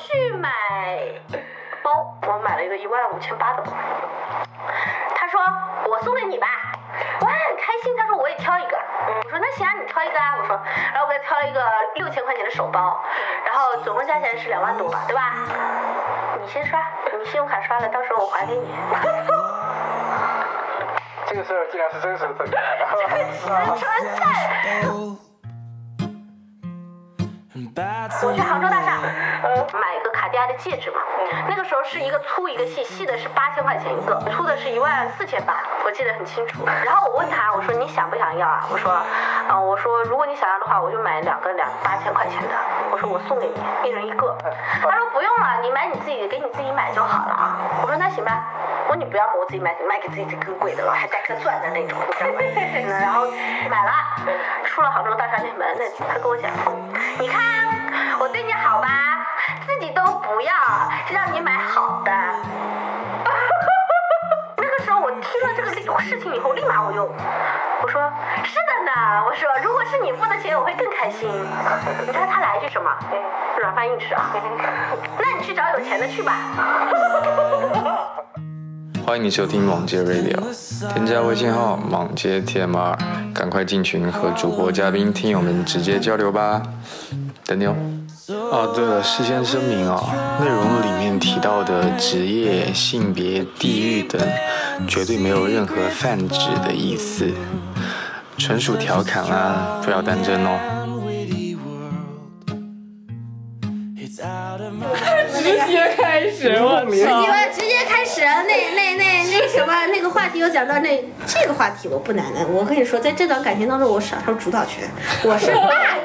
去买包，我买了一个一万五千八的包。他说我送给你吧，我还很开心。他说我也挑一个，我说那行啊，你挑一个啊。我说，然后我给他挑了一个六千块钱的手包，然后总共加起来是两万多吧，对吧？你先刷，你信用卡刷了，到时候我还给你。这个事儿竟然是真实存在的。存在。我去杭州大厦，呃，买一个卡地亚的戒指嘛。那个时候是一个粗一个细，细的是八千块钱一个，粗的是一万四千八，我记得很清楚。然后我问他，我说你想不想要啊？我说，嗯，我说如果你想要的话，我就买两个两八千块钱的。我说我送给你，一人一个。他说不用了，你买你自己给你自己买就好了啊。我说那行吧。我说你不要嘛，我自己买，买给自己这更贵的了，还带颗钻的那种，你知道吗？然后买了，出了杭州大厦那门，那他跟我讲，你看我对你好吧，自己都不要，让你买好的。那个时候我听了这个事情以后，立马我就我说是的呢，我说如果是你付的钱，我会更开心。你知道他来一句什么？软饭硬吃啊。那你去找有钱的去吧。欢迎你收听网街 Radio，添加微信号网街 TMR，赶快进群和主播、嘉宾、听友们直接交流吧，等你哦。哦，对了，事先声明啊，内容里面提到的职业、性别、地域等，绝对没有任何泛指的意思，纯属调侃啦，不要当真哦。直接开始，我直操！那那那那什么那个话题，又讲到那这个话题，我不难的。我跟你说，在这段感情当中，我享受主导权，我是大爷。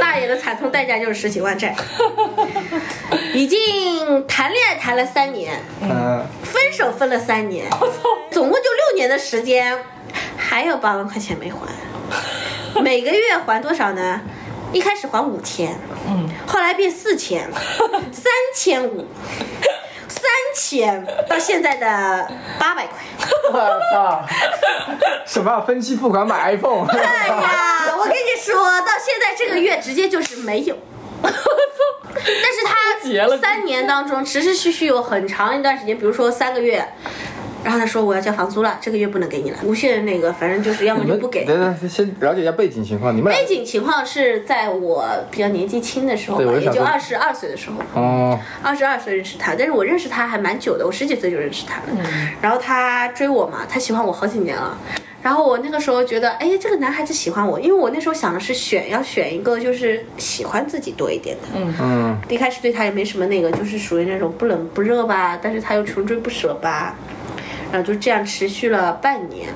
大爷的惨痛代价就是十几万债，已经谈恋爱谈了三年，嗯，分手分了三年，总共就六年的时间，还有八万块钱没还，每个月还多少呢？一开始还五千，嗯，后来变四千，三千五，三千，到现在的八百块。我操！什么分期付款买 iPhone？哎呀，我跟你说，到现在这个月直接就是没有。但是他三年当中持持续续有很长一段时间，比如说三个月，然后他说我要交房租了，这个月不能给你了，无限那个，反正就是要么就不给。等等，先了解一下背景情况。你们背景情况是在我比较年纪轻的时候吧，也就二十二岁的时候，哦，二十二岁认识他，但是我认识他还蛮久的，我十几岁就认识他了。然后他追我嘛，他喜欢我好几年了。然后我那个时候觉得，哎，这个男孩子喜欢我，因为我那时候想的是选要选一个就是喜欢自己多一点的。嗯，嗯，一开始对他也没什么那个，就是属于那种不冷不热吧，但是他又穷追不舍吧，然后就这样持续了半年。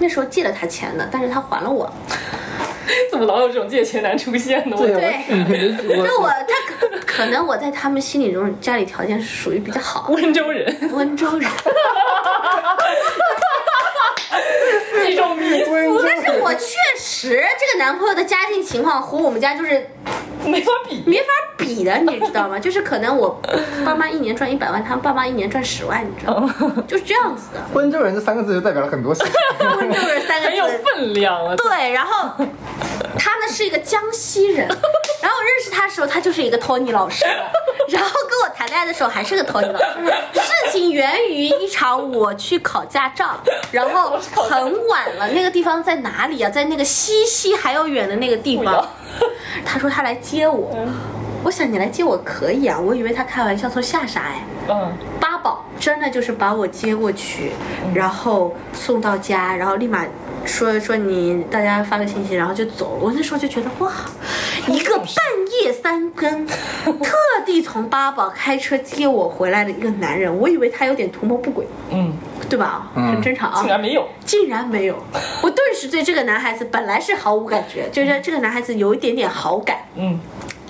那时候借了他钱的，但是他还了我。怎么老有这种借钱男出现呢？我对，对 我就我他可可能我在他们心里中家里条件是属于比较好，温州人，温州人。一种迷思，但是我确实这个男朋友的家境情况和我们家就是没法比。没法比的，你知道吗？就是可能我爸妈一年赚一百万，他们爸妈一年赚十万，你知道吗？就是这样子的。温州人这三个字就代表了很多事情。温州人三个很有字，分量啊！对，然后他呢是一个江西人，然后我认识他的时候，他就是一个 Tony 老师，然后跟我谈恋爱的时候还是个 Tony 老师。事情源于一场我去考驾照，然后很晚了，那个地方在哪里啊？在那个西溪还要远的那个地方。他说他来接我，我想你来接我可以啊，我以为他开玩笑，从下沙哎。嗯，八宝真的就是把我接过去，然后送到家，然后立马说说你大家发个信息，然后就走。我那时候就觉得哇，一个半夜三更 特地从八宝开车接我回来的一个男人，我以为他有点图谋不轨，嗯，对吧？嗯很正常啊，竟然没有。竟然没有，我顿时对这个男孩子本来是毫无感觉，就是这个男孩子有一点点好感，嗯，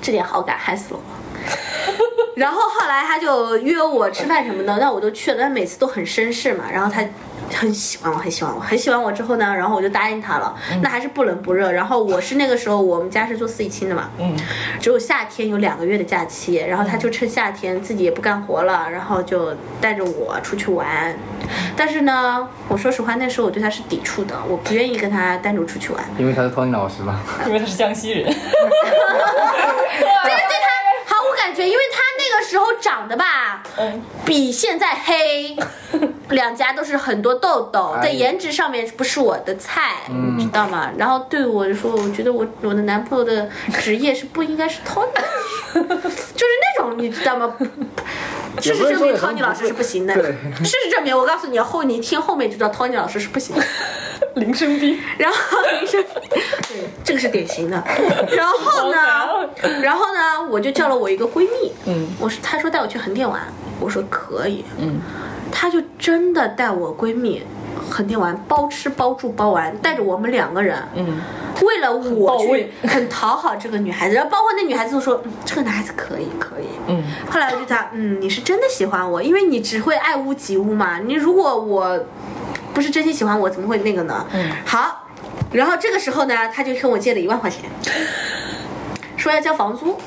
这点好感害死了我。然后后来他就约我吃饭什么的，那我都去了，但每次都很绅士嘛。然后他很喜欢我，很喜欢我，很喜欢我之后呢，然后我就答应他了。那还是不冷不热。然后我是那个时候我们家是做四季青的嘛，嗯，只有夏天有两个月的假期，然后他就趁夏天自己也不干活了，然后就带着我出去玩。但是呢，我说实话，那时候我对他是抵触的，我不愿意跟他单独出去玩。因为他是 Tony 老师吧？因为他是江西人。时候长得吧，嗯比现在黑，两家都是很多痘痘，哎在颜值上面不是我的菜，你知道吗？然后对我说，我觉得我我的男朋友的职业是不应该是 Tony，就是那种你知道吗？事实证明 Tony 老师是不行的。事实证明，我告诉你，后你听后面就知道 Tony 老师是不行的。林生斌，然后林生斌，对，这个是典型的。然后呢，然后呢，我就叫了我一个闺蜜，嗯，我说她说带我去横店玩，我说可以，嗯，她就真的带我闺蜜横店玩，包吃包住包玩，带着我们两个人，嗯，为了我去很讨好这个女孩子，然后包括那女孩子都说，嗯，这个男孩子可以可以，嗯，后来我就想，嗯，你是真的喜欢我，因为你只会爱屋及乌嘛。你如果我不是真心喜欢我，怎么会那个呢？嗯，好。然后这个时候呢，他就跟我借了一万块钱，说要交房租。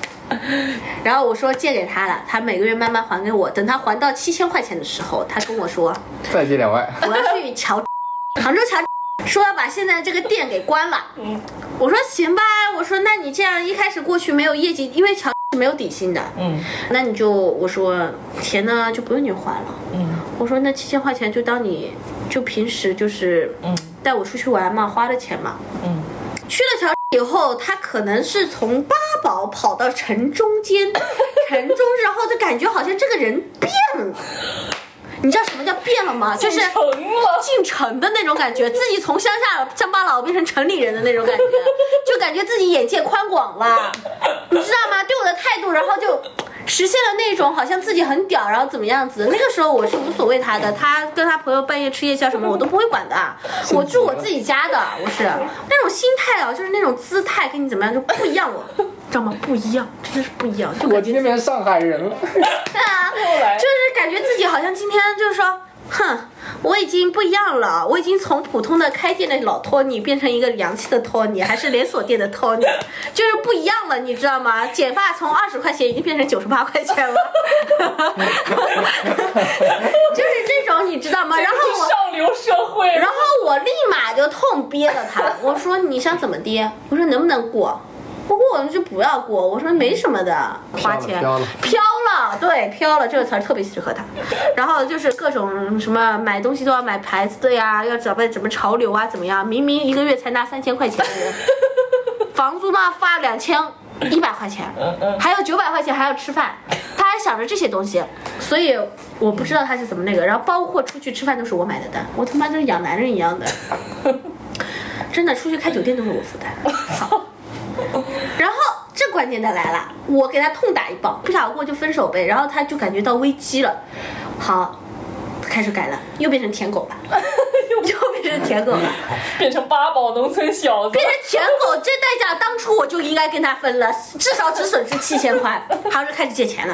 然后我说借给他了，他每个月慢慢还给我。等他还到七千块钱的时候，他跟我说 再借两万，我要去乔 杭州乔，说要把现在这个店给关了。嗯我说行吧，我说那你这样一开始过去没有业绩，因为乔是没有底薪的，嗯那你就我说钱呢就不用你还了。嗯我说那七千块钱就当你就平时就是嗯带我出去玩嘛，花的钱嘛。嗯，去了桥以后，他可能是从八宝跑到城中间，城中，然后就感觉好像这个人变了。你知道什么叫变了吗？就是进城的那种感觉，自己从乡下乡巴佬变成城里人的那种感觉，就感觉自己眼界宽广了，你知道吗？对我的态度，然后就实现了那种好像自己很屌，然后怎么样子。那个时候我是无所谓他的，他跟他朋友半夜吃夜宵什么我都不会管的，我住我自己家的，我是那种心态啊，就是那种姿态跟你怎么样就不一样，了知道吗？不一样，真的是不一样，就我今天变成上海人了。对啊，就是感觉自己好像今天就是说，哼，我已经不一样了，我已经从普通的开店的老托尼变成一个洋气的托尼，还是连锁店的托尼，就是不一样了，你知道吗？剪发从二十块钱已经变成九十八块钱了，就是这种，你知道吗？然后我。上流社会，然后我立马就痛憋了他，我说你想怎么跌？我说能不能过？不过我们就不要过。我说没什么的，花钱飘了飘了，对，飘了这个词儿特别适合他。然后就是各种什么买东西都要买牌子的呀，要找个什么潮流啊，怎么样？明明一个月才拿三千块钱的人，房租嘛发两千一百块钱，还有九百块钱还要吃饭，他还想着这些东西，所以我不知道他是怎么那个。然后包括出去吃饭都是我买的单，我他妈就是养男人一样的，真的出去开酒店都是我负担。好，然后这关键的来了，我给他痛打一棒，不想过就分手呗。然后他就感觉到危机了，好，开始改了，又变成舔狗了，又变成舔狗了。变成八宝农村小子变，成舔狗，这代价当初我就应该跟他分了，至少只损失七千块，然后就开始借钱了。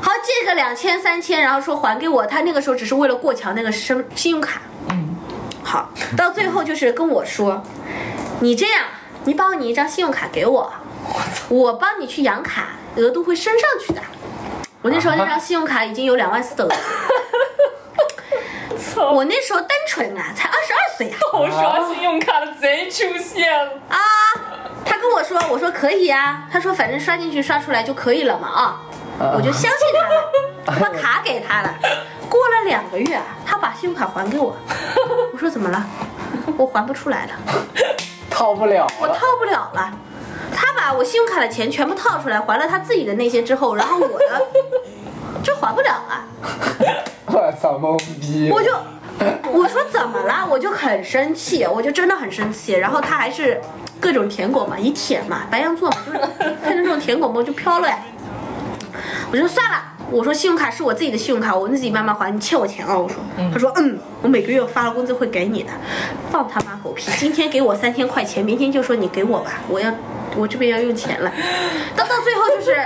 好，借个两千三千，然后说还给我，他那个时候只是为了过桥那个身信用卡。嗯，好，到最后就是跟我说，你这样，你把你一张信用卡给我，我帮你去养卡，额度会升上去的。我那时候那张信用卡已经有两万四的额度，操，我那时候单纯啊，才二十二岁啊。我刷信用卡的贼出现了，啊，他跟我说，我说可以啊，他说反正刷进去刷出来就可以了嘛啊，我就相信他了，我把卡给他了。过了两个月，他把信用卡还给我，我说怎么了？我还不出来了，套不了了。我套不了了。他把我信用卡的钱全部套出来，还了他自己的那些之后，然后我的 就还不了了。我操，懵逼！我就我说怎么了？我就很生气，我就真的很生气。然后他还是各种舔狗嘛，一舔嘛，白羊座嘛，就是看着这种舔狗嘛，就飘了呀。我说算了，我说信用卡是我自己的信用卡，我自己慢慢还，你欠我钱啊！我说，他说嗯，我每个月发了工资会给你的，放他妈狗屁！今天给我三千块钱，明天就说你给我吧，我要我这边要用钱了。到到最后就是。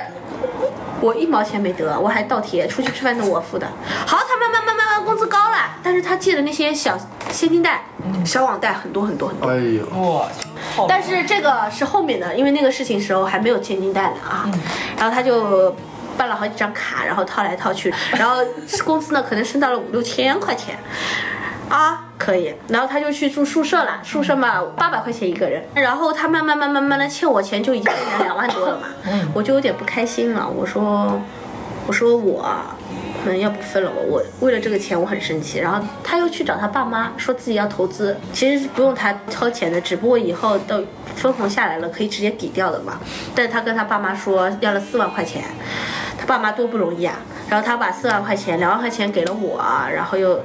我一毛钱没得，我还倒贴，出去吃饭都我付的。好，他慢慢慢慢慢工资高了，但是他借的那些小现金贷、小网贷很多很多很多。哎呦，我去，但是这个是后面的，因为那个事情时候还没有现金贷呢啊，然后他就办了好几张卡，然后套来套去，然后工资呢可能升到了五六千块钱，啊，可以，然后他就去住宿舍了，宿舍嘛八百块钱一个人，然后他慢慢慢慢慢慢的欠我钱，就已经变成两万多了嘛，我就有点不开心了，我说我说我。嗯，要不分了我，我为了这个钱我很生气。然后他又去找他爸妈，说自己要投资，其实是不用他掏钱的，只不过以后都分红下来了，可以直接抵掉的嘛。但是他跟他爸妈说要了四万块钱，他爸妈多不容易啊。然后他把四万块钱，两万块钱给了我，然后又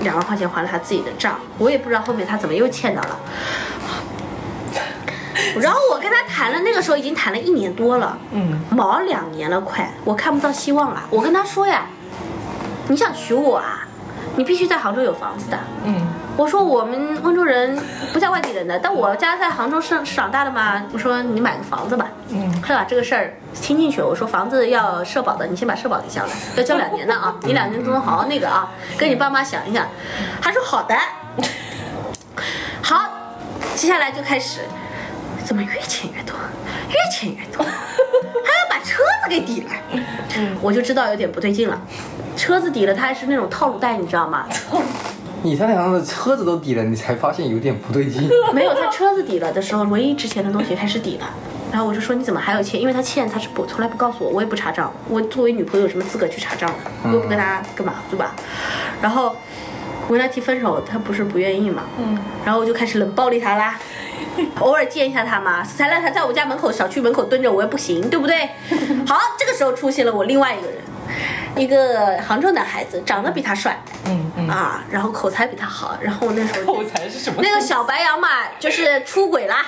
两万块钱还了他自己的账。我也不知道后面他怎么又欠到了。然后我跟他谈了，那个时候已经谈了一年多了，嗯，毛两年了快，我看不到希望了。我跟他说呀，你想娶我啊？你必须在杭州有房子的。嗯，我说我们温州人不像外地人的，但我家在杭州生长大的嘛。我说你买个房子吧。嗯，他把这个事儿听进去了。我说房子要社保的，你先把社保给交了，要交两年的啊。你两年中好好那个啊，跟你爸妈想一想。他说好的。好，接下来就开始，怎么越欠越多，越欠越多，还要把车子给抵了。我就知道有点不对劲了。车子抵了，他还是那种套路贷，你知道吗？你他娘的车子都抵了，你才发现有点不对劲。没有，他车子抵了的时候，唯一值钱的东西开始抵了。然后我就说你怎么还有欠？因为他欠他是不从来不告诉我，我也不查账。我作为女朋友有什么资格去查账的？我又不跟他干嘛，对吧？然后我跟他提分手，他不是不愿意嘛。嗯。然后我就开始冷暴力他啦。偶尔见一下他嘛，死缠烂打在我家门口小区门口蹲着，我也不行，对不对？好，这个时候出现了我另外一个人，一个杭州男孩子，长得比他帅，嗯嗯，啊，然后口才比他好，然后那时候口才是什么？那个小白羊嘛，就是出轨啦，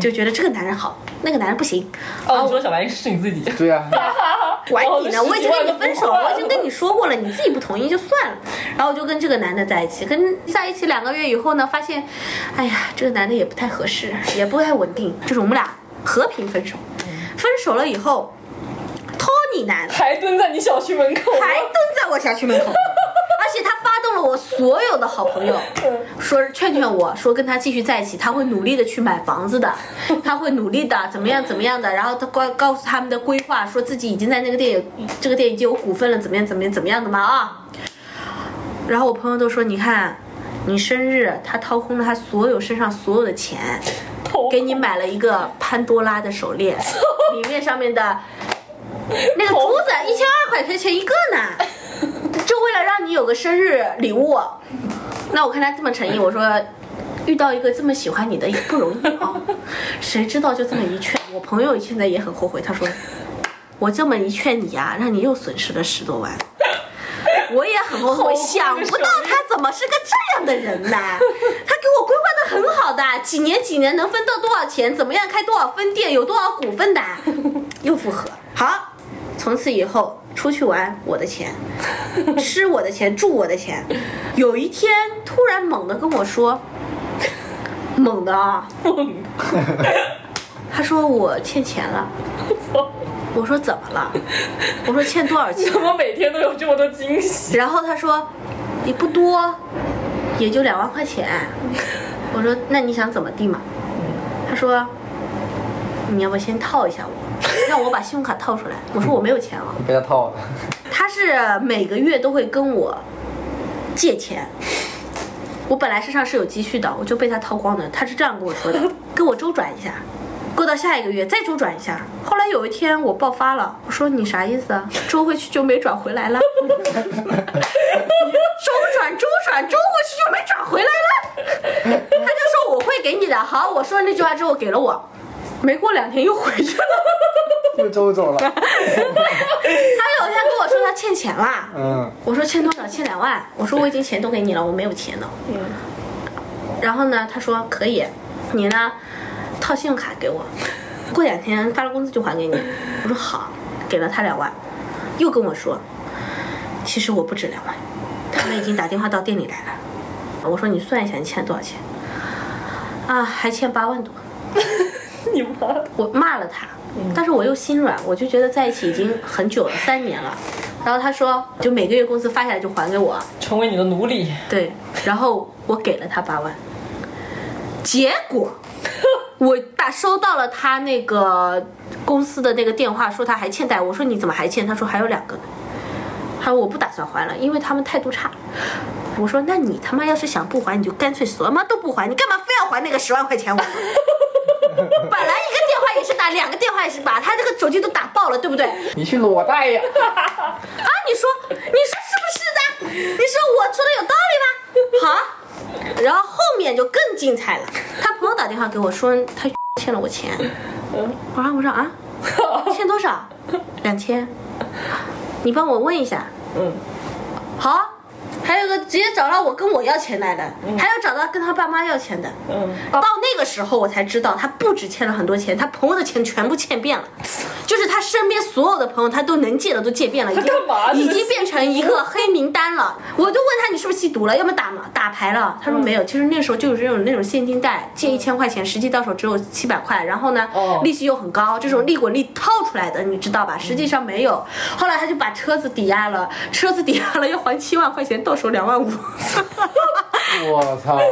就觉得这个男人好，那个男人不行。哦，你说小白是你自己？对啊，管你呢，哦我已经跟你分手了，我已经跟你说过了，你自己不同意就算了。然后我就跟这个男的在一起，跟在一起两个月以后呢，发现，哎呀，这个男的也不太合适，也不太稳定，就是我们俩和平分手。分手了以后，Tony 男还蹲在你小区门口，还蹲在我小区门口，而且他发动了我所有的好朋友，说劝劝我说跟他继续在一起，他会努力的去买房子的，他会努力的怎么样怎么样的，然后他告告诉他们的规划，说自己已经在那个店有这个店已经有股份了，怎么样怎么样怎么样的嘛啊。然后我朋友都说，你看，你生日他掏空了他所有身上所有的钱，给你买了一个潘多拉的手链，里面上面的 那个珠子一千二块钱一个呢，就为了让你有个生日礼物。那我看他这么诚意，我说遇到一个这么喜欢你的也不容易啊。谁知道就这么一劝，我朋友现在也很后悔，他说我这么一劝你啊，让你又损失了十多万。我也很后悔，想不到他怎么是个这样的人呢？他给我规划的很好的，几年几年能分到多少钱，怎么样开多少分店，有多少股份的，又复合。好，从此以后出去玩我的钱，吃我的钱，住我的钱。有一天突然猛地跟我说，猛的啊，他说我欠钱了。我说怎么了？我说欠多少钱？怎么每天都有这么多惊喜？然后他说也不多，也就两万块钱。我说那你想怎么地嘛？他说你要不先套一下我，让我把信用卡套出来。我说我没有钱了。被他套了。他是每个月都会跟我借钱。我本来身上是有积蓄的，我就被他套光的。他是这样跟我说的，跟我周转一下，过到下一个月再周转一下。后来有一天我爆发了，我说你啥意思啊？周回去就没转回来了。周转周转周回去就没转回来了。他就说我会给你的。好，我说了那句话之后给了我，没过两天又回去了。又周走了。他有一天跟我说他欠钱啦。嗯，我说欠多少？欠两万。我说我已经钱都给你了，我没有钱了。然后呢，他说可以，你呢套信用卡给我，过两天发了工资就还给你。我说好，给了他两万，又跟我说，其实我不止两万，他们已经打电话到店里来了。我说你算一下你欠多少钱？啊，还欠八万多。你妈！我骂了他，但是我又心软，我就觉得在一起已经很久了，三年了。然后他说，就每个月工资发下来就还给我，成为你的奴隶，对，然后我给了他八万，结果 我打收到了他那个公司的那个电话，说他还欠贷，我说你怎么还欠？他说还有两个呢，他说我不打算还了，因为他们态度差。我说那你他妈要是想不还，你就干脆什么都不还，你干嘛非要还那个十万块钱我？本来一个电话也是打，两个电话也是打，他这个手机都打爆了，对不对？你去裸贷呀！啊，你说，你说是不是的？你说我说的有道理吗？好，然后后面就更精彩了。他朋友打电话给我说他欠了我钱，我说我说啊，欠多少？两千。你帮我问一下。嗯，好。还有个直接找到我跟我要钱来的，还有找到跟他爸妈要钱的。嗯，到那个时候我才知道，他不止欠了很多钱，他朋友的钱全部欠遍了，就是他身边所有的朋友他都能借的都借遍了，已经已经变成一个黑名单了。我就问他你是不是吸毒了，要么打打牌了？他说没有，其实那时候就有这种那种现金贷，借一千块钱，实际到手只有七百块，然后呢哦利息又很高，这种利滚利套出来的，你知道吧？实际上没有。后来他就把车子抵押了，车子抵押了要还七万块钱，到手两万五。我操！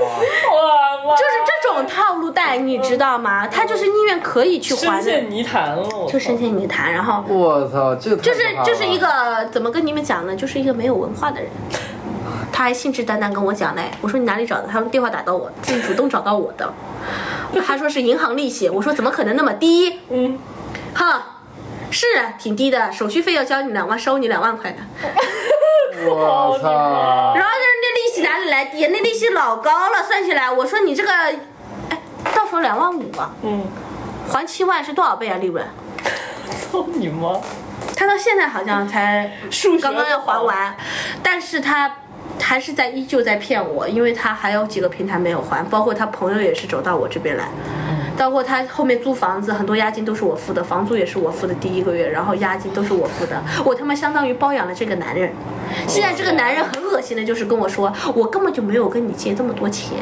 就是这种套路贷，你知道吗？他就是宁愿可以去还的，深陷泥潭了，就深陷泥潭，然后我操！这就是就是一个怎么跟你们讲呢？就是一个没有文化的人。他还信誓旦旦跟我讲嘞，我说你哪里找的？他说电话打到我，自己主动找到我的。他说是银行利息，我说怎么可能那么低？嗯，哈，是挺低的，手续费要交你两万，收你两万块的。我操！然后就是那利息哪里来低？那利息老高了，算起来，我说你这个，哎，到手两万五啊，嗯，还七万是多少倍啊？利润？操你妈！他到现在好像才数刚刚要还完，但是他还是在依旧在骗我，因为他还有几个平台没有还，包括他朋友也是走到我这边来，包括他后面租房子很多押金都是我付的，房租也是我付的第一个月，然后押金都是我付的，我他妈相当于包养了这个男人。现在这个男人很恶心的，就是跟我说，我根本就没有跟你借这么多钱，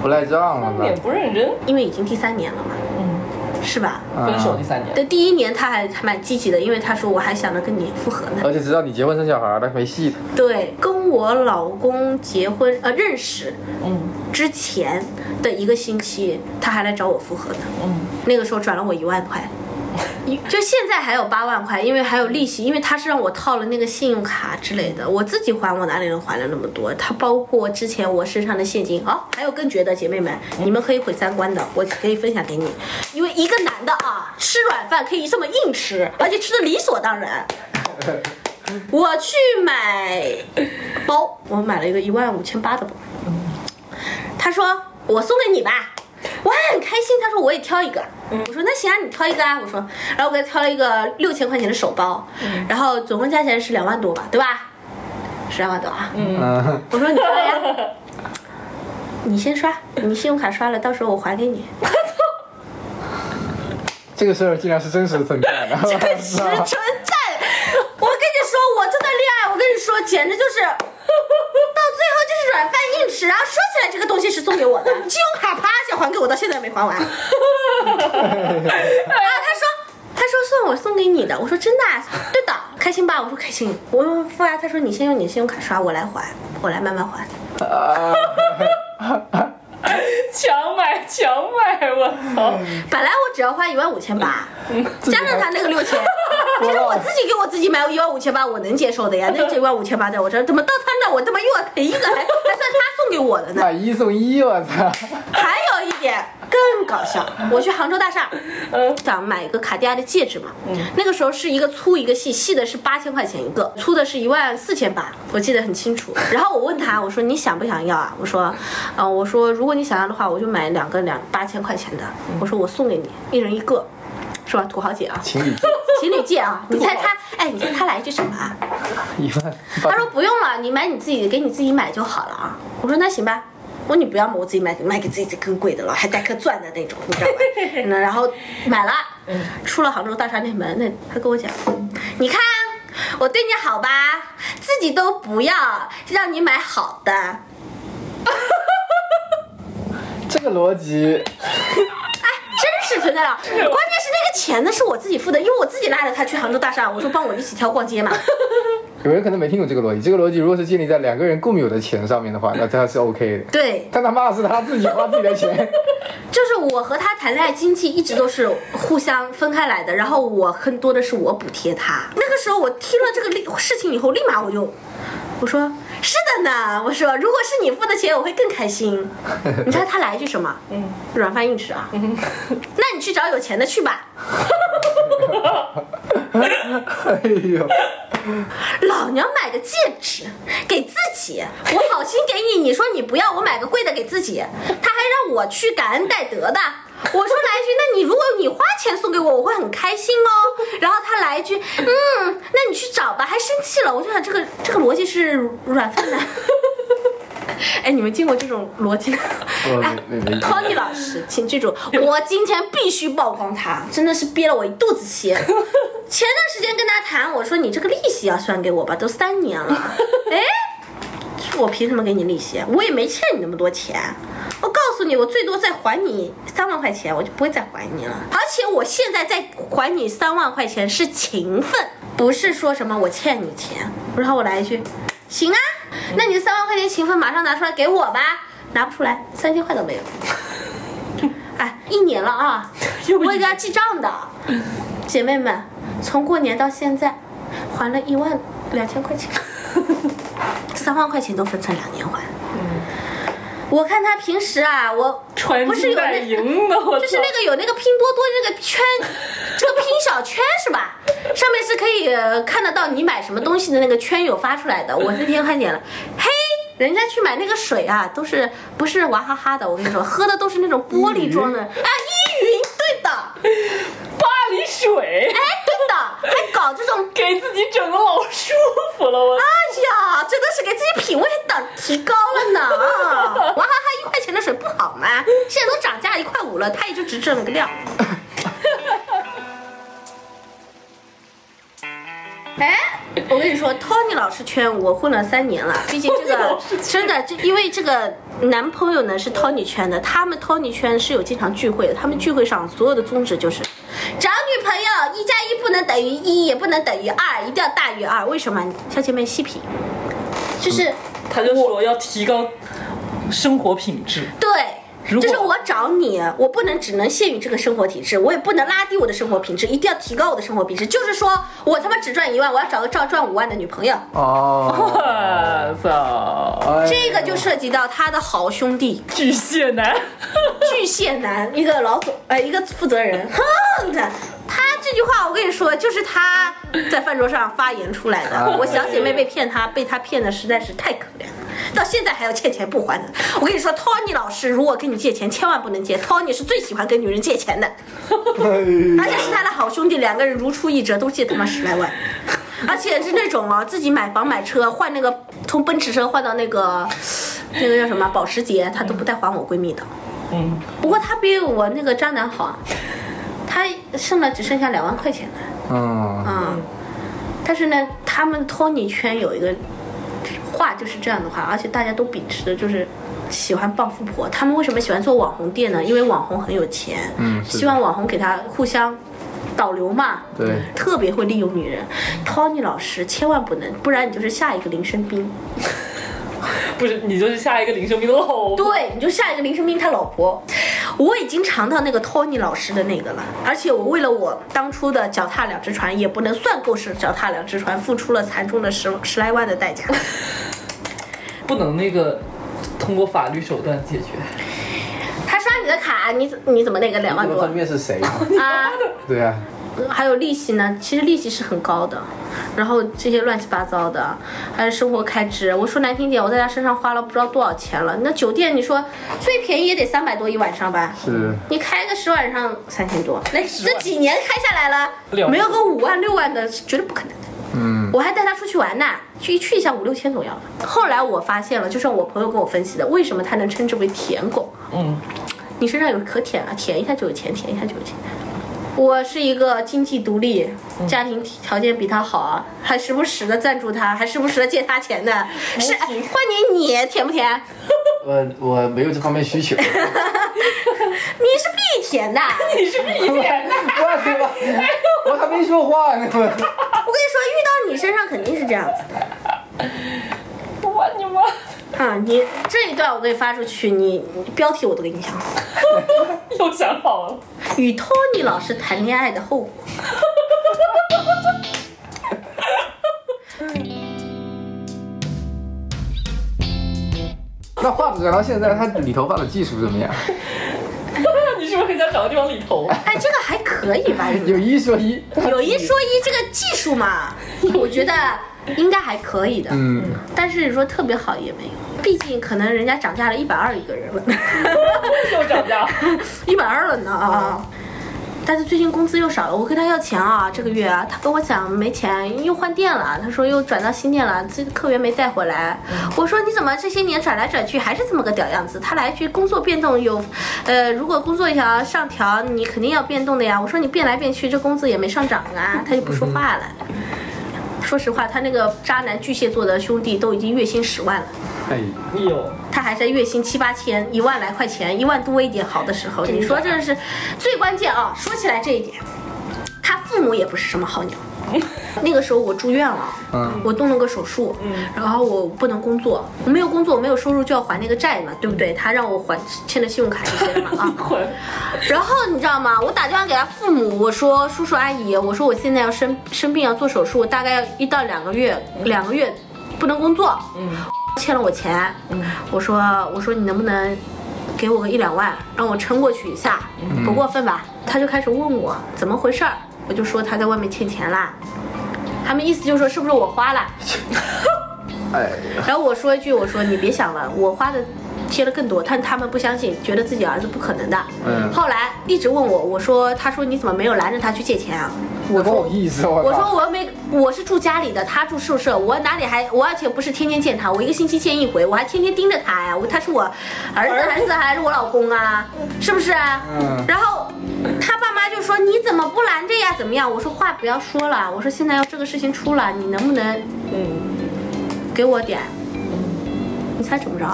不赖账了脸不认真，因为已经第三年了嘛，嗯，是吧？分手第三年，对，第一年他还还蛮积极的，因为他说我还想着跟你复合呢。而且知道你结婚生小孩了，没戏的。对，跟我老公结婚呃认识嗯之前的一个星期，他还来找我复合呢。嗯，那个时候转了我一万块，一 就现在还有八万块，因为还有利息，因为他是让我套了那个信用卡之类的，我自己还我哪里能还了那么多？他包括之前我身上的现金，哦，还有更绝的姐妹们，你们可以毁三观的，我可以分享给你，因为一个男的啊，吃软饭可以这么硬吃，而且吃的理所当然。我去买包，我买了一个一万五千八的包。他说我送给你吧，我还很开心。他说我也挑一个，我说那行啊，你挑一个啊。我说，然后我给他挑了一个六千块钱的手包，然后总共加起来是两万多吧，对吧？是两万多啊。嗯，我说你刷呀，你先刷，你信用卡刷了，到时候我还给你。这个事儿竟然是真实存在的。这实存在。我跟你说，我这段恋爱，我跟你说，简直就是，到最后就是软饭硬吃。然后说起来，这个东西是送给我的，信用卡啪一下还给我，到现在没还完。啊，他说。他说算我送给你的，我说真的、啊，对的，开心吧？我说开心。我说付啊，他说你先用你信用卡刷，我来还，我来慢慢还。强买强买，我操！本来我只要花一万五千八，加上他那个六千，其实我自己给我自己买一万五千八，我能接受的呀。那这一万五千八在我这儿，怎么到他那我他妈又要赔一个，还还算他送给我的呢？买一送一，我操！还有一点更搞笑，我去杭州大厦，嗯想买一个卡地亚的戒指嘛，那个时候是一个粗一个细，细的是八千块钱一个，粗的是一万四千八，我记得很清楚。然后我问他，我说你想不想要啊？我说，呃，我说如果你想要的话，我就买两个两八千块钱的，我说我送给你，一人一个，是吧？土豪姐啊，情侣情侣戒啊，你猜他，哎，你猜他来一句什么啊？一万，他说不用了，你买你自己给你自己买就好了啊。我说那行吧。我说你不要嘛，我自己买，买给自己更贵的了，还带颗钻的那种，你知道吧？嗯，然后买了，出了杭州大厦那门，那他跟我讲，你看我对你好吧，自己都不要，让你买好的。这个逻辑，哎，真实存在了。关键是那个钱呢是我自己付的，因为我自己拉着他去杭州大厦，我说帮我一起挑逛街嘛。有人可能没听懂这个逻辑。这个逻辑如果是建立在两个人共有的钱上面的话，那他是 OK 的。对，但他妈的是他自己花自己的钱，就是我和他谈恋爱经济一直都是互相分开来的，然后我更多的是我补贴他。那个时候我听了这个事情以后，立马我就我说是的呢，我说如果是你付的钱，我会更开心。你猜他来一句什么？嗯，软饭硬吃啊。那你去找有钱的去吧。哎呦，老娘买个戒指给自己，我好心给你，你说你不要，我买个贵的给自己，他还让我去感恩戴德的。我说来一句，那你如果你花钱送给我，我会很开心哦。然后他来一句，嗯，那你去找吧，还生气了。我就想这个这个逻辑是软饭男。哎，你们见过这种逻辑哎，Tony 老师，请记住，我今天必须曝光他，真的是憋了我一肚子气。前段时间跟他谈，我说你这个利息要算给我吧，都三年了。哎，我凭什么给你利息？我也没欠你那么多钱。我告诉你，我最多再还你三万块钱，我就不会再还你了。而且我现在再还你三万块钱是情分，不是说什么我欠你钱。然后我来一句，行啊，那你三万块钱情分马上拿出来给我吧。拿不出来，三千块都没有。哎，一年了啊，我给他记账的。姐妹们，从过年到现在，还了一万两千块钱，三万块钱都分成两年还。我看他平时啊，我穿不是有那就是那个有那个拼多多那个圈，这个拼小圈是吧？上面是可以呃看得到你买什么东西的那个圈有发出来的。我那天看见了，嘿，人家去买那个水啊，都是不是娃哈哈的？我跟你说，喝的都是那种玻璃装的啊，依云，对的，巴黎水，哎，对的，还搞这种。给自己整的老舒服了，我哎呀，真的是给自己品味等提高了呢！啊，娃哈哈一块钱的水不好吗？现在都涨价一块五了，他也就只挣了个量。哎，我跟你说，Tony 老师圈我混了三年了，毕竟这个真的，这因为这个男朋友呢是 Tony 圈的，他们 Tony 圈是有经常聚会的，他们聚会上所有的宗旨就是，找女朋友一加一不能等于一，也不能等于二，一定要大于二。为什么？小姐妹细品，就是他就说要提高生活品质，对。就是我找你，我不能只能限于这个生活体质，我也不能拉低我的生活品质，一定要提高我的生活品质。就是说我他妈只赚一万，我要找个照赚五万的女朋友。哦，这个就涉及到他的好兄弟 巨蟹男，巨蟹男，一个老总，呃，一个负责人，哼的。他这句话我跟你说，就是他在饭桌上发言出来的。我小姐妹被骗他，被他骗的实在是太可怜了，到现在还要欠钱不还的。我跟你说，Tony 老师如果跟你借钱，千万不能借。Tony 是最喜欢跟女人借钱的，而且是他的好兄弟，两个人如出一辙，都借他妈十来万。而且是那种哦，自己买房买车换那个从奔驰车换到那个那个叫什么保时捷，他都不带还我闺蜜的。嗯，不过他比我那个渣男好啊，他剩了只剩下两万块钱了嗯，啊、但是呢，他们 Tony 圈有一个话就是这样的话，而且大家都秉持的就是喜欢傍富婆。他们为什么喜欢做网红店呢？因为网红很有钱，嗯希望网红给他互相导流嘛。对，特别会利用女人，Tony 老师千万不能，不然你就是下一个林生斌。不是你就是下一个林生斌的老婆，对，你就下一个林生斌他老婆。我已经尝到那个 Tony 老师的那个了，而且我为了我当初的脚踏两只船，也不能算够是脚踏两只船，付出了惨重的十十来万的代价。不能那个通过法律手段解决。他刷你的卡，你怎你怎么那个两万多这个分辨是谁？啊？对啊，还有利息呢，其实利息是很高的，然后这些乱七八糟的，还有生活开支。我说难听点，我在他身上花了不知道多少钱了。那酒店你说最便宜也得三百多一晚上吧？是你开个十晚上三千多，那这几年开下来了，没有个五万六万的，绝对不可能的。嗯，我还带他出去玩呢，去去一下五六千总要的。后来我发现了，就是我朋友跟我分析的，为什么他能称之为舔狗？嗯，你身上有可舔啊，舔一下就有钱，舔一下就有钱。我是一个经济独立，家庭条件比他好啊，还时不时的赞助他，还时不时的借他钱的。是，哎换你你甜不甜？我我没有这方面需求。你是必甜的。你是必甜的。我去吧，我还没说话呢。我跟你说，遇到你身上肯定是这样子的我你妈！啊！你这一段我给你发出去，你你标题我都给你想好，又想好了。与 Tony 老师谈恋爱的后果。那画质到现在，它理头发的技术怎么样？你是不是很想找个地方理头？哎，这个还可以吧？有一说一，有一说一，这个技术嘛，我觉得应该还可以的。嗯，但是你说特别好也没有，毕竟可能人家涨价了一百二一个人了，又涨价。一百二了呢啊！但是最近工资又少了，我跟他要钱啊，这个月啊，他跟我讲没钱，又换店了，他说又转到新店了，这客源没带回来。我说你怎么这些年转来转去还是这么个屌样子？他来一句工作变动有，呃，如果工作一条上调，你肯定要变动的呀。我说你变来变去，这工资也没上涨啊，他就不说话了。说实话，他那个渣男巨蟹座的兄弟都已经月薪十万了。哎，哎呦，他还在月薪七八千、一万来块钱、一万多一点好的时候，你说这是最关键啊！说起来这一点，他父母也不是什么好鸟。那个时候我住院了，嗯我动了个手术，然后我不能工作，我没有工作，没有收入就要还那个债嘛，对不对？他让我还欠的信用卡这些嘛啊。快！然后你知道吗？我打电话给他父母，我说叔叔阿姨，我说我现在要生生病要做手术，大概要一到两个月，两个月不能工作，嗯欠了我钱，我说我说你能不能给我个一两万，让我撑过去一下，不过分吧？他就开始问我怎么回事儿，我就说他在外面欠钱啦，他们意思就是说是不是我花了？哎，然后我说一句，我说你别想了，我花的贴了更多，但他们不相信，觉得自己儿子不可能的。嗯后来一直问我，我说，他说你怎么没有拦着他去借钱啊？我说我意思，我我说我又没，我是住家里的，他住宿舍，我哪里还，我而且不是天天见他，我一个星期见一回，我还天天盯着他呀，我他是我儿子还是还是我老公啊？是不是？嗯然后他爸妈就说你怎么不拦着呀？怎么样？我说话不要说了，我说现在要这个事情出了，你能不能嗯，给我点？你猜怎么着？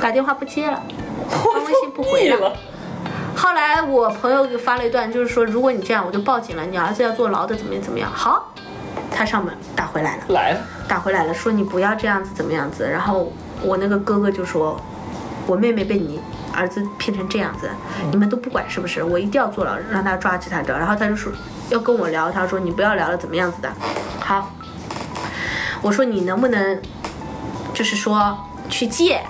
打电话不接了，发微信不回了。后来我朋友给发了一段，就是说如果你这样，我就报警了，你儿子要坐牢的，怎么样怎么样？好，他上门打回来了，来了，打回来了，说你不要这样子，怎么样子？然后我那个哥哥就说，我妹妹被你儿子骗成这样子，你们都不管是不是？我一定要坐牢，让他抓起他的。然后他就说要跟我聊，他说你不要聊了，怎么样子的？好，我说你能不能，就是说去借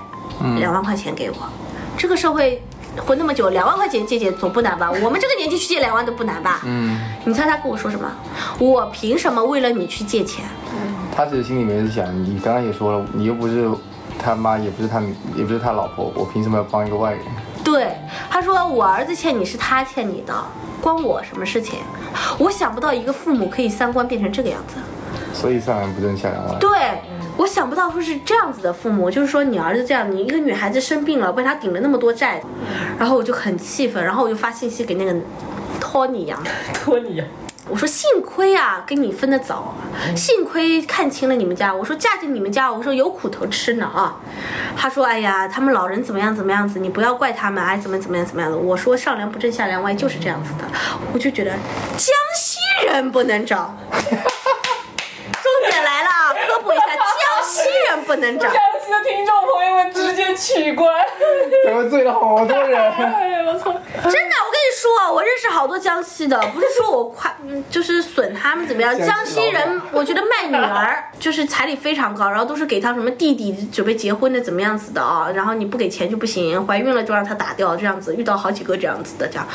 两万块钱给我？这个社会活那么久，两万块钱借借总不难吧？我们这个年纪去借两万都不难吧？嗯，你猜他跟我说什么？我凭什么为了你去借钱？他其实心里面是想，你刚刚也说了，你又不是他妈，也不是他，也不是他老婆，我凭什么要帮一个外人？对，他说我儿子欠你是他欠你的，关我什么事情？我想不到一个父母可以三观变成这个样子。所以上梁不正下梁歪。对，我想不到说是这样子的父母，就是说你儿子这样，你一个女孩子生病了，为他顶了那么多债，然后我就很气愤，然后我就发信息给那个托尼呀，托尼呀，我说幸亏啊，跟你分得早，幸亏看清了你们家。我说嫁进你们家，我说有苦头吃呢啊。他说哎呀，他们老人怎么样怎么样子，你不要怪他们，哎怎么怎么样怎么样的。我说上梁不正下梁歪就是这样子的，我就觉得江西人不能找。重点来了啊，科普一下，江西人不能找。江西的听众朋友们直接取关。咱们醉了好多人。哎呀，我操！真说，我认识好多江西的，不是说我夸，嗯就是损他们怎么样。江江西西人，我觉得卖女儿 就是彩礼非常高，然后都是给他什么弟弟准备结婚的怎么样子的啊，然后你不给钱就不行，怀孕了就让他打掉，这样子遇到好几个这样子的，这样。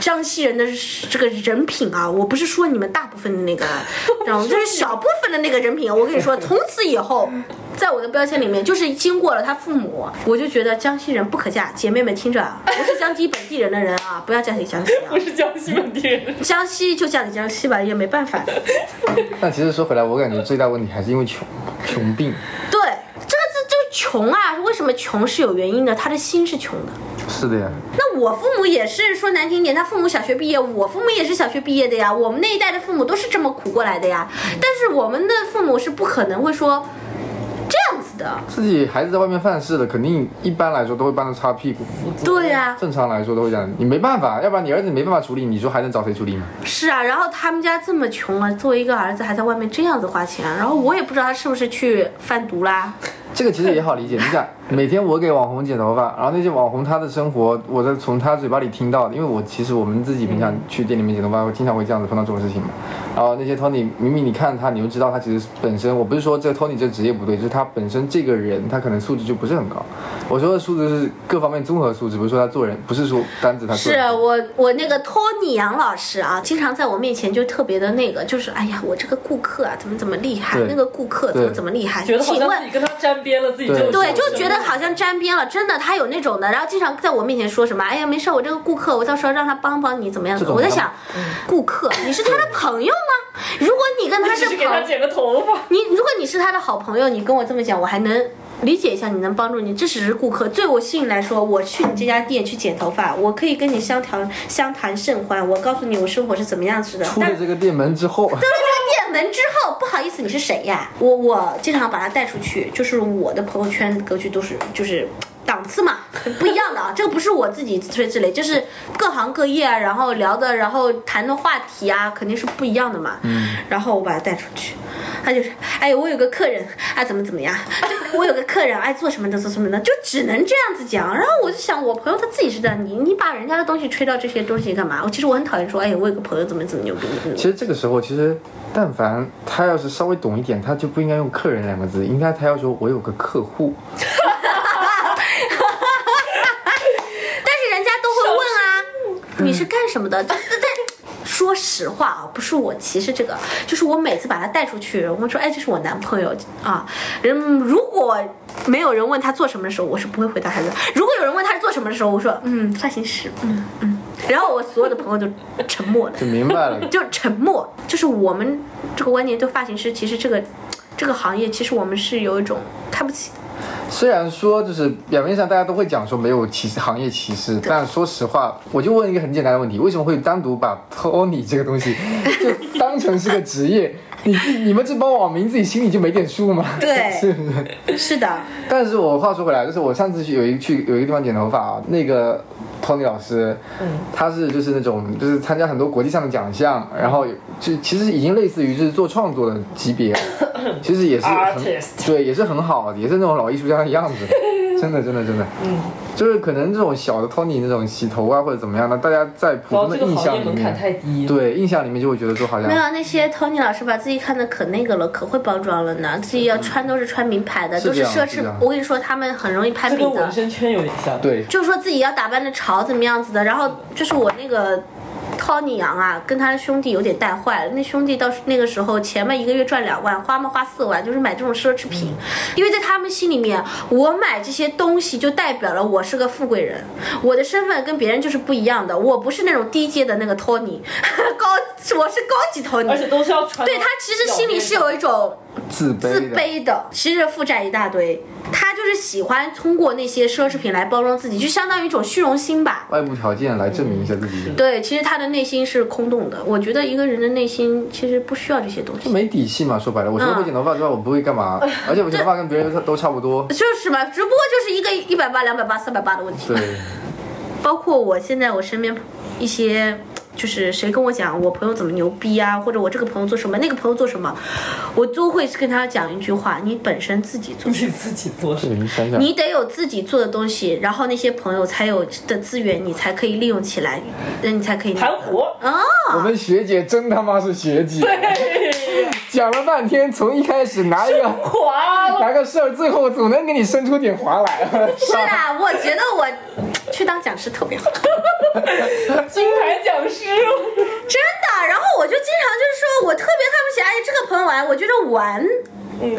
江西人的这个人品啊，我不是说你们大部分的那个，然后就是小部分的那个人品，我跟你说，从此以后。在我的标签里面，就是经过了他父母，我就觉得江西人不可嫁。姐妹们听着，啊，不是江西本地人的人啊，不要嫁给江西啊 不。是江西本地人，江西就嫁给江西吧，也没办法的。但其实说回来，我感觉最大问题还是因为穷，穷病。对，这个字这个穷啊，为什么穷是有原因的？他的心是穷的。是的呀，那我父母也是说难听点，他父母小学毕业，我父母也是小学毕业的呀。我们那一代的父母都是这么苦过来的呀。但是我们的父母是不可能会说的。自己孩子在外面犯事了，肯定一般来说都会帮他擦屁股。对呀、正常来说都会这样，你没办法，要不然你儿子没办法处理，你说还能找谁处理吗？是啊，然后他们家这么穷啊，作为一个儿子还在外面这样子花钱，然后我也不知道他是不是去贩毒啦。这个其实也好理解，你想每天我给网红剪头发，然后那些网红他的生活，我在从他嘴巴里听到的，因为我其实我们自己平常去店里面剪头发，我经常会这样子碰到这种事情嘛。然后那些 Tony 明明你看他，你就知道他其实本身，我不是说这 Tony 这职业不对，就是他本身这个人他可能素质就不是很高。我说的素质是各方面综合素质，不是说他做人，不是说单子他做是。我我那个托尼杨老师啊，经常在我面前就特别的那个，就是哎呀，我这个顾客啊怎么怎么厉害，那个顾客怎么怎么厉害，觉得好请问像自己跟他沾边了，自己就对对，就觉得好像沾边了，真的，他有那种的，然后经常在我面前说什么，哎呀，没事，我这个顾客，我到时候让他帮帮你，怎么样子？我在想，顾客，你是他的朋友吗？如果你跟他只是朋，是给他剪个头发。你如果你是他的好朋友，你跟我这么讲，我还能理解一下，你能帮助你，这只是顾客。对我吸引来说，我去你这家店去剪头发，我可以跟你相谈相谈甚欢，我告诉你我生活是怎么样子的。出了这个店门之后，出了这个店门之后，不好意思，你是谁呀？我我经常把他带出去，就是我的朋友圈格局都是就是。档次嘛，不一样的啊，这个不是我自己自吹自擂，就是各行各业啊，然后聊的，然后谈的话题啊，肯定是不一样的嘛。嗯。然后我把他带出去，他就是，哎，我有个客人啊，怎么怎么样，我有个客人，哎，做什么的做什么的，就只能这样子讲。然后我就想，我朋友他自己是这样，你你把人家的东西吹到这些东西干嘛？我其实我很讨厌说，哎，我有个朋友怎么怎么牛逼，嗯其实这个时候，其实但凡他要是稍微懂一点，他就不应该用客人两个字，应该他要说我有个客户。但是人家都会问啊，你是干什么的？但但说实话啊，不是我歧视这个，就是我每次把他带出去，我说哎，这是我男朋友啊。人如果没有人问他做什么的时候，我是不会回答他的。如果有人问他是做什么的时候，我说嗯，发型师，嗯嗯。然后我所有的朋友就沉默了，就明白了，就沉默。就是我们这个观念对发型师，其实这个这个行业，其实我们是有一种看不起的。虽然说就是表面上大家都会讲说没有歧视行业歧视，但说实话，我就问一个很简单的问题：为什么会单独把 Tony 这个东西 就当成是个职业？你自你们这帮网民自己心里就没点数吗？对 是不是？是的，但是我话说回来，就是我上次去有一去有一个地方剪头发啊，那个 Tony 老师，嗯，他是就是那种就是参加很多国际上的奖项，然后就其实已经类似于就是做创作的级别，其实也是很对，也是很好的，也是那种老艺术家的样子，真的真的真的，嗯，就是可能这种小的 Tony 那种洗头啊或者怎么样的，大家在普通的印象里面，太低。，对印象里面就会觉得说好像没有那些 Tony 老师把自己看的可那个了，可会包装了呢。自己要穿都是穿名牌的，是都是奢侈。我跟你说，他们很容易攀比的这跟纹。身圈有点像。，对就是说自己要打扮的潮怎么样子的，然后就是我那个 Tony 杨啊，跟他的兄弟有点带坏了。那兄弟到那个时候前面一个月赚两万，花嘛花四万，就是买这种奢侈品，因为在他们心里面，我买这些东西就代表了我是个富贵人，我的身份跟别人就是不一样的，我不是那种低阶的那个 Tony，高我是高级 Tony，而且都是要穿。对他其实心里是有一种自卑自的。卑的，其实负债一大堆。他就是喜欢通过那些奢侈品来包装自己，就相当于一种虚荣心吧。外部条件来证明一下自己，对，其实他的内心是空洞的。我觉得一个人的内心其实不需要这些东西，没底气嘛。说白了，我除了会剪头发之外，我不会干嘛，而且我剪头发跟别人都都差不多。就是嘛，只不过就是一个一百八、两百八、三百八的问题。对，包括我现在我身边一些。就是谁跟我讲我朋友怎么牛逼啊，或者我这个朋友做什么，那个朋友做什么，我都会跟他讲一句话：你本身自己做。你自己做是。你想想，你得有自己做的东西，然后那些朋友才有的资源，你才可以利用起来，那你才可以盘活。啊。我们学姐真他妈是学姐，讲了半天，从一开始拿一个滑。拿个事儿，最后总能给你生出点华来。是啊，我觉得我去当讲师特别好，金牌讲师，真的。然后我就经常就是说我特别看不起，哎，这个朋友玩，我觉得玩。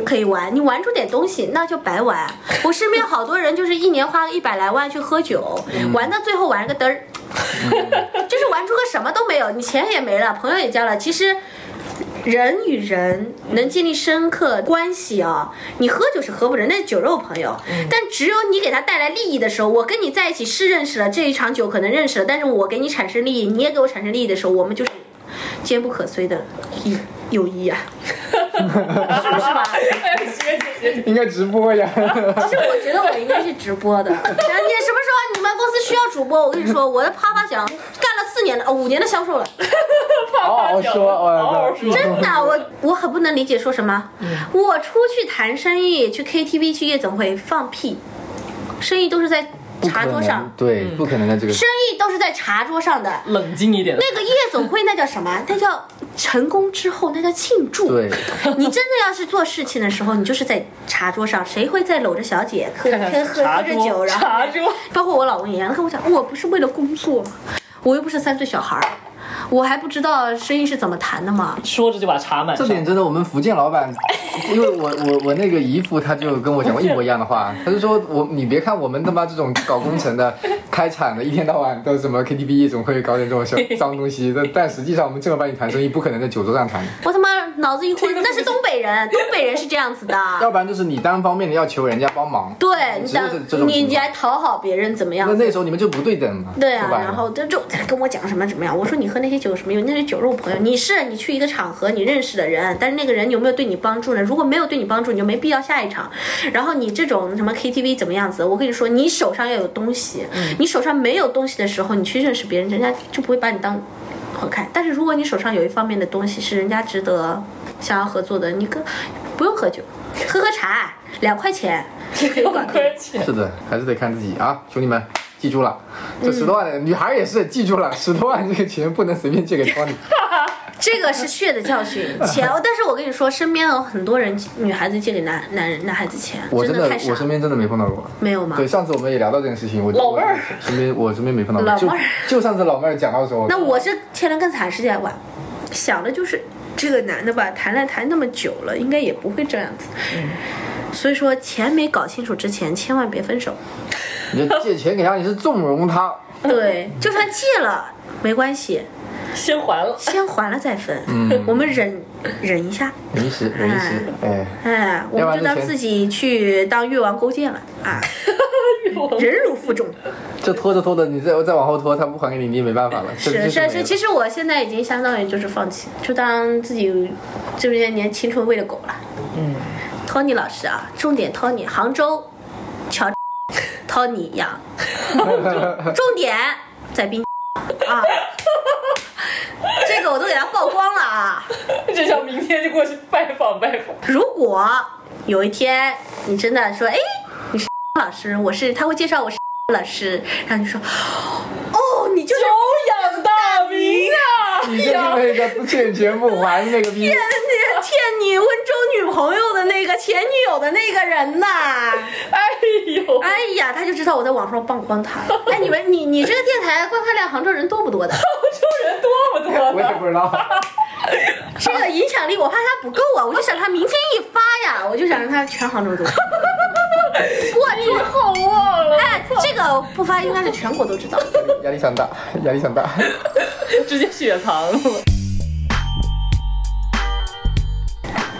可以玩，你玩出点东西那就白玩。我身边好多人就是一年花个一百来万去喝酒，玩到最后玩个嘚儿，就是玩出个什么都没有，你钱也没了，朋友也交了。其实人与人能建立深刻关系啊，你喝酒是喝不人，那是酒肉朋友。但只有你给他带来利益的时候，我跟你在一起是认识了，这一场酒可能认识了，但是我给你产生利益，你也给我产生利益的时候，我们就是坚不可摧的友友谊啊，是不是吧？应该直播呀。其实我觉得我应该是直播的。你什么时候你们公司需要主播？我跟你说，我的啪啪响干了四年的，哦，五年的销售了。好好说，好好说。真的，我我很不能理解说什么。我出去谈生意，去 KTV、去夜总会放屁，生意都是在茶桌上，，对，不可能在这个生意都是在茶桌上的。冷静一点。那个夜总会那叫什么？那叫成功之后，那叫庆祝。对，你真的要是做事情的时候，你就是在茶桌上，谁会在搂着小姐喝看喝喝着酒，然后茶桌，包括我老公也一样，他跟我讲，我不是为了工作，我又不是三岁小孩儿，我还不知道生意是怎么谈的嘛。说着就把茶满上。这点真的，我们福建老板，因为我我我那个姨父他就跟我讲过一模一样的话，他就说我你别看我们他妈这种搞工程的、开厂的，一天到晚都什么 KTV 夜总会搞点这种小脏东西，但但实际上我们正儿八经谈生意，不可能在酒桌上谈，我他妈脑子一昏，那是东北人，东北人是这样子的。要不然就是你单方面的要求人家帮忙，对你只有这等这种情况你你来讨好别人怎么样那？那时候你们就不对等嘛，对啊然后他就跟我讲什么怎么样？我说你喝那些酒有什么用？那是酒肉朋友。你是你去一个场合，你认识的人，但是那个人有没有对你帮助呢？如果没有对你帮助，你就没必要下一场。然后你这种什么 KTV 怎么样子？我跟你说，你手上要有东西，你手上没有东西的时候，你去认识别人，人家就不会把你当好看。但是如果你手上有一方面的东西是人家值得想要合作的，你跟不用喝酒，喝喝茶，两块钱就可以搞定。亏钱。是的，还是得看自己啊，兄弟们。记住了，嗯这十多万的女孩也是记住了，十多万这个钱不能随便借给 Tony。这个是血的教训，钱。但是我跟你说，身边有很多人女孩子借给男男人男孩子钱，我真的。我身边真的没碰到过。没有吗？对，上次我们也聊到这件事情，我老妹儿身边我身边没碰到老妹儿就上次老妹儿讲到的时候，那我是欠的更惨，是这样吧？想的就是这个男的吧，谈恋爱谈那么久了，应该也不会这样子。所以说，钱没搞清楚之前，千万别分手。你借钱给他，你是纵容他，对，就算借了没关系，先还了。先还了再分。嗯我们忍忍一下，忍一时，忍一时，哎，哎，我们就当自己去当越王勾践了啊，忍辱负重。这拖着拖着，你再再往后拖，他不还给你，你也没办法了。是是是，其实实我现在已经相当于就是放弃，就当自己这些年青春喂了狗了。嗯，Tony 老师啊，重点 Tony，杭州乔 Tony 呀，重点在滨啊，这个我都给他曝光了啊。这想明天就过去拜访拜访。如果有一天你真的说，哎，你是老师，我是，他会介绍我是老师，然后就说，哦，你就是久仰大名啊！你就是那个欠钱不还那个逼，欠你欠你温州女朋友的那个前女友的那个人呐。哎呦，哎呀，他就知道我在网上曝光他。哎，你们，你你这个电台观看量，杭州人多不多的？杭州人多不多呢？我也不知道。这个影响力，我怕他不够啊，我就想他明天一发呀，我就想让他全杭州都。我你好忘了，哎，这个不发应该是全国都知道。压力山大，压力山大。直接雪藏了。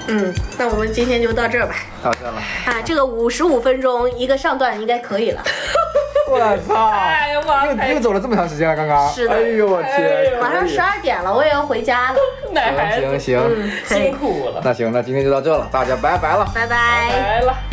嗯，那我们今天就到这儿吧。到，这儿了。啊，这个五十五分钟一个上段应该可以了。我操！哎呀妈又又走了这么长时间了，刚刚。是的哎呦我哎天！呦晚上十二点了，我也要回家了。奶孩子行行辛，苦了，那行，那今天就到这了，大家拜拜了。拜拜。拜了。哎。